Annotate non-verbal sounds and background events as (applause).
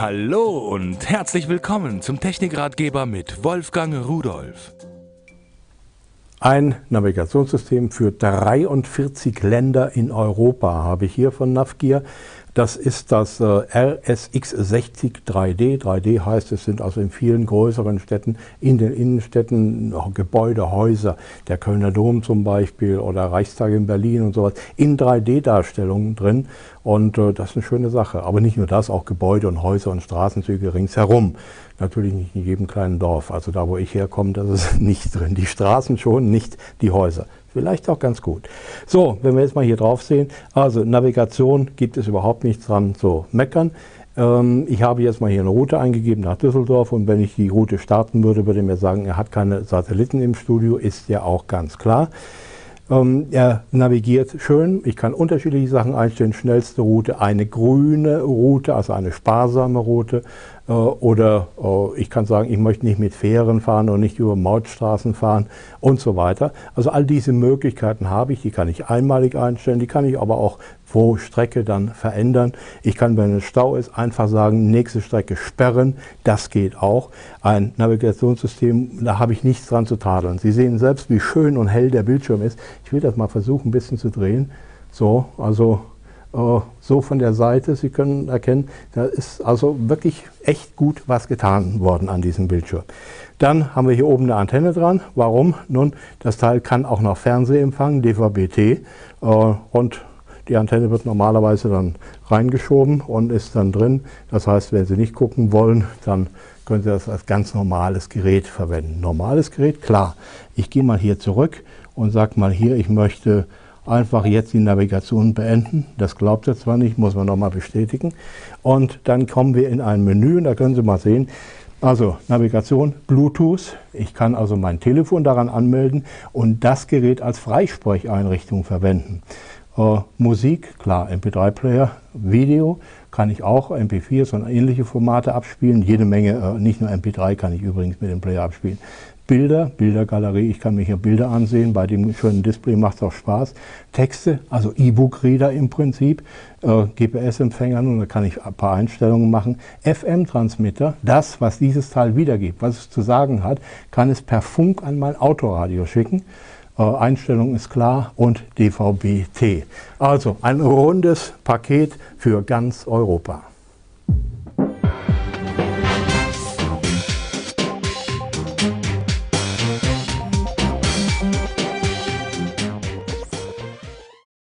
Hallo und herzlich willkommen zum Technikratgeber mit Wolfgang Rudolf. Ein Navigationssystem für 43 Länder in Europa habe ich hier von Navgear. Das ist das äh, RSX60 3D. 3D heißt, es sind also in vielen größeren Städten, in den Innenstädten Gebäude, Häuser, der Kölner Dom zum Beispiel oder Reichstag in Berlin und sowas, in 3D-Darstellungen drin. Und äh, das ist eine schöne Sache. Aber nicht nur das, auch Gebäude und Häuser und Straßenzüge ringsherum. Natürlich nicht in jedem kleinen Dorf. Also da, wo ich herkomme, das ist (laughs) nicht drin. Die Straßen schon, nicht die Häuser. Vielleicht auch ganz gut. So, wenn wir jetzt mal hier drauf sehen, also Navigation gibt es überhaupt nichts dran zu meckern. Ähm, ich habe jetzt mal hier eine Route eingegeben nach Düsseldorf und wenn ich die Route starten würde, würde mir sagen, er hat keine Satelliten im Studio, ist ja auch ganz klar. Ähm, er navigiert schön, ich kann unterschiedliche Sachen einstellen, schnellste Route, eine grüne Route, also eine sparsame Route, äh, oder äh, ich kann sagen, ich möchte nicht mit Fähren fahren und nicht über Mautstraßen fahren und so weiter. Also all diese Möglichkeiten habe ich, die kann ich einmalig einstellen, die kann ich aber auch pro Strecke dann verändern. Ich kann, wenn ein Stau ist, einfach sagen, nächste Strecke sperren, das geht auch. Ein Navigationssystem, da habe ich nichts dran zu tadeln. Sie sehen selbst, wie schön und hell der Bildschirm ist. Ich will das mal versuchen, ein bisschen zu drehen. So, also äh, so von der Seite. Sie können erkennen, da ist also wirklich echt gut was getan worden an diesem Bildschirm. Dann haben wir hier oben eine Antenne dran. Warum? Nun, das Teil kann auch noch Fernseh empfangen, DVB-T. Äh, und die Antenne wird normalerweise dann reingeschoben und ist dann drin. Das heißt, wenn Sie nicht gucken wollen, dann können Sie das als ganz normales Gerät verwenden. Normales Gerät, klar. Ich gehe mal hier zurück und sage mal hier, ich möchte einfach jetzt die Navigation beenden. Das glaubt er zwar nicht, muss man nochmal bestätigen. Und dann kommen wir in ein Menü und da können Sie mal sehen, also Navigation, Bluetooth. Ich kann also mein Telefon daran anmelden und das Gerät als Freisprecheinrichtung verwenden. Äh, Musik, klar, MP3-Player, Video kann ich auch, MP4 und ähnliche Formate abspielen. Jede Menge, äh, nicht nur MP3 kann ich übrigens mit dem Player abspielen. Bilder, Bildergalerie, ich kann mir hier Bilder ansehen, bei dem schönen Display macht es auch Spaß. Texte, also E-Book-Reader im Prinzip, äh, GPS-Empfänger, und da kann ich ein paar Einstellungen machen. FM-Transmitter, das, was dieses Teil wiedergibt, was es zu sagen hat, kann es per Funk an mein Autoradio schicken. Äh, Einstellung ist klar und DVB-T. Also ein rundes Paket für ganz Europa.